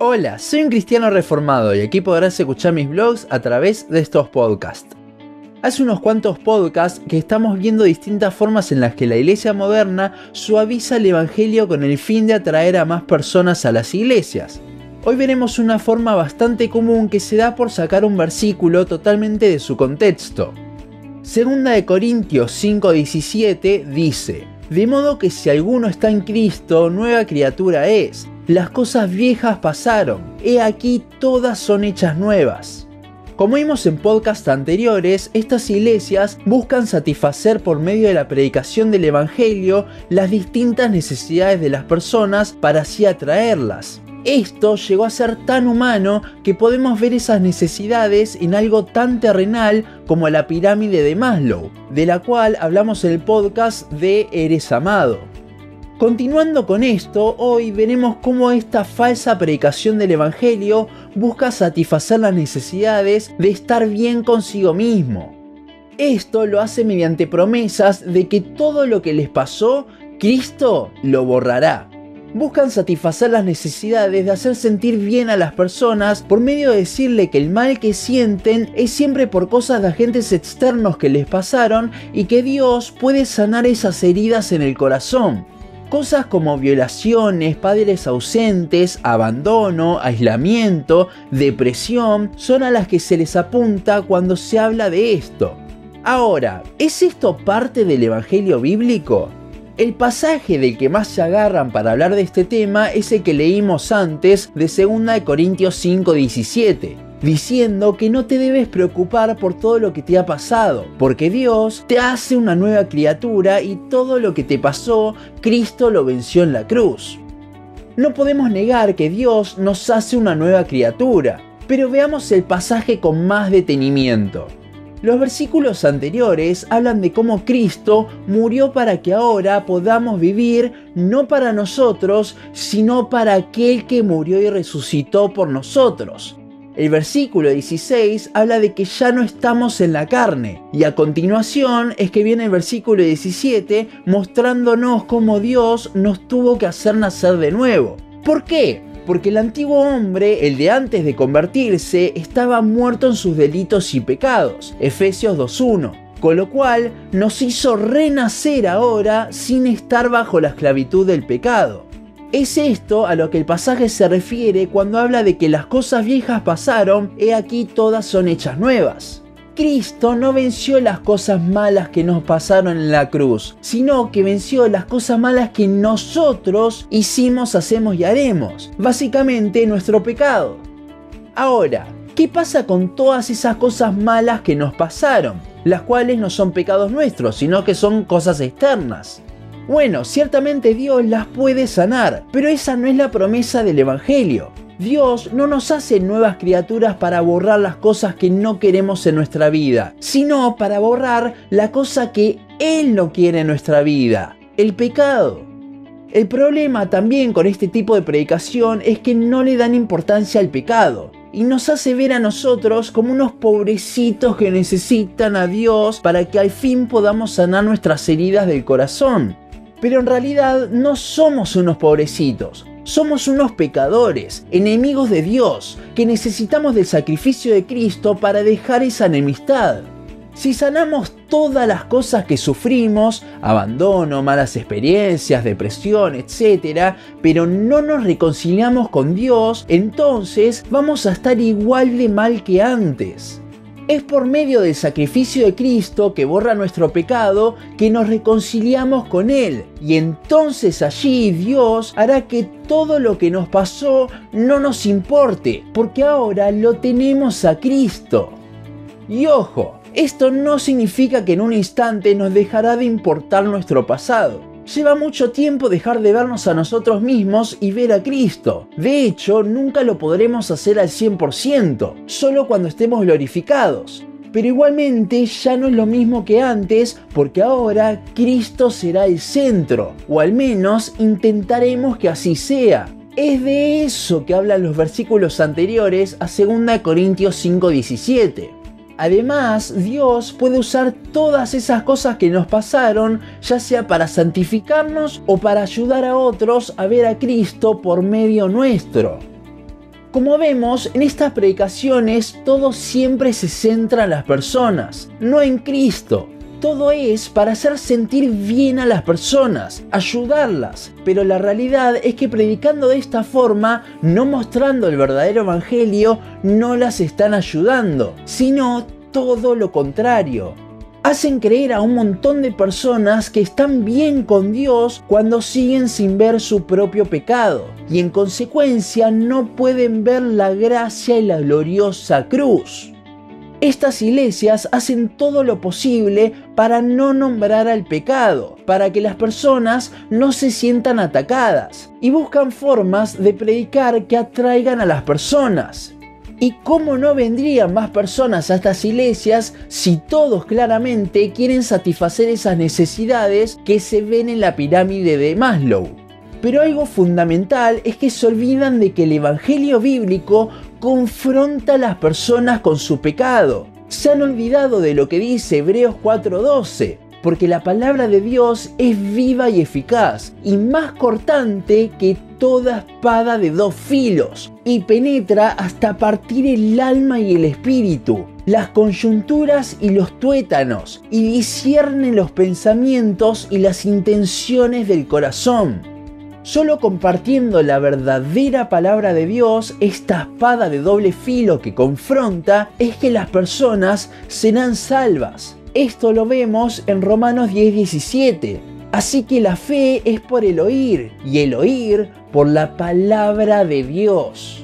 Hola, soy un cristiano reformado y aquí podrás escuchar mis blogs a través de estos podcasts. Hace unos cuantos podcasts que estamos viendo distintas formas en las que la iglesia moderna suaviza el evangelio con el fin de atraer a más personas a las iglesias. Hoy veremos una forma bastante común que se da por sacar un versículo totalmente de su contexto. Segunda de Corintios 5:17 dice, De modo que si alguno está en Cristo, nueva criatura es. Las cosas viejas pasaron, he aquí todas son hechas nuevas. Como vimos en podcasts anteriores, estas iglesias buscan satisfacer por medio de la predicación del Evangelio las distintas necesidades de las personas para así atraerlas. Esto llegó a ser tan humano que podemos ver esas necesidades en algo tan terrenal como la pirámide de Maslow, de la cual hablamos en el podcast de Eres Amado. Continuando con esto, hoy veremos cómo esta falsa predicación del Evangelio busca satisfacer las necesidades de estar bien consigo mismo. Esto lo hace mediante promesas de que todo lo que les pasó, Cristo lo borrará. Buscan satisfacer las necesidades de hacer sentir bien a las personas por medio de decirle que el mal que sienten es siempre por cosas de agentes externos que les pasaron y que Dios puede sanar esas heridas en el corazón. Cosas como violaciones, padres ausentes, abandono, aislamiento, depresión, son a las que se les apunta cuando se habla de esto. Ahora, ¿es esto parte del Evangelio bíblico? El pasaje del que más se agarran para hablar de este tema es el que leímos antes de 2 Corintios 5:17 diciendo que no te debes preocupar por todo lo que te ha pasado, porque Dios te hace una nueva criatura y todo lo que te pasó, Cristo lo venció en la cruz. No podemos negar que Dios nos hace una nueva criatura, pero veamos el pasaje con más detenimiento. Los versículos anteriores hablan de cómo Cristo murió para que ahora podamos vivir no para nosotros, sino para aquel que murió y resucitó por nosotros. El versículo 16 habla de que ya no estamos en la carne. Y a continuación es que viene el versículo 17 mostrándonos cómo Dios nos tuvo que hacer nacer de nuevo. ¿Por qué? Porque el antiguo hombre, el de antes de convertirse, estaba muerto en sus delitos y pecados. Efesios 2.1 con lo cual nos hizo renacer ahora sin estar bajo la esclavitud del pecado. Es esto a lo que el pasaje se refiere cuando habla de que las cosas viejas pasaron, he aquí todas son hechas nuevas. Cristo no venció las cosas malas que nos pasaron en la cruz, sino que venció las cosas malas que nosotros hicimos, hacemos y haremos. Básicamente nuestro pecado. Ahora, ¿qué pasa con todas esas cosas malas que nos pasaron? Las cuales no son pecados nuestros, sino que son cosas externas. Bueno, ciertamente Dios las puede sanar, pero esa no es la promesa del Evangelio. Dios no nos hace nuevas criaturas para borrar las cosas que no queremos en nuestra vida, sino para borrar la cosa que Él no quiere en nuestra vida, el pecado. El problema también con este tipo de predicación es que no le dan importancia al pecado y nos hace ver a nosotros como unos pobrecitos que necesitan a Dios para que al fin podamos sanar nuestras heridas del corazón. Pero en realidad no somos unos pobrecitos, somos unos pecadores, enemigos de Dios, que necesitamos del sacrificio de Cristo para dejar esa enemistad. Si sanamos todas las cosas que sufrimos, abandono, malas experiencias, depresión, etc., pero no nos reconciliamos con Dios, entonces vamos a estar igual de mal que antes. Es por medio del sacrificio de Cristo que borra nuestro pecado que nos reconciliamos con Él. Y entonces allí Dios hará que todo lo que nos pasó no nos importe, porque ahora lo tenemos a Cristo. Y ojo, esto no significa que en un instante nos dejará de importar nuestro pasado. Lleva mucho tiempo dejar de vernos a nosotros mismos y ver a Cristo. De hecho, nunca lo podremos hacer al 100%, solo cuando estemos glorificados. Pero igualmente ya no es lo mismo que antes porque ahora Cristo será el centro, o al menos intentaremos que así sea. Es de eso que hablan los versículos anteriores a 2 Corintios 5:17. Además, Dios puede usar todas esas cosas que nos pasaron, ya sea para santificarnos o para ayudar a otros a ver a Cristo por medio nuestro. Como vemos, en estas predicaciones todo siempre se centra en las personas, no en Cristo. Todo es para hacer sentir bien a las personas, ayudarlas. Pero la realidad es que predicando de esta forma, no mostrando el verdadero evangelio, no las están ayudando, sino todo lo contrario hacen creer a un montón de personas que están bien con Dios cuando siguen sin ver su propio pecado y en consecuencia no pueden ver la gracia y la gloriosa cruz. Estas iglesias hacen todo lo posible para no nombrar al pecado, para que las personas no se sientan atacadas y buscan formas de predicar que atraigan a las personas, ¿Y cómo no vendrían más personas a estas iglesias si todos claramente quieren satisfacer esas necesidades que se ven en la pirámide de Maslow? Pero algo fundamental es que se olvidan de que el Evangelio bíblico confronta a las personas con su pecado. Se han olvidado de lo que dice Hebreos 4:12, porque la palabra de Dios es viva y eficaz y más cortante que toda espada de dos filos y penetra hasta partir el alma y el espíritu, las coyunturas y los tuétanos y discierne los pensamientos y las intenciones del corazón. Solo compartiendo la verdadera palabra de Dios, esta espada de doble filo que confronta, es que las personas serán salvas. Esto lo vemos en Romanos 10:17. Así que la fe es por el oír y el oír por la palabra de Dios.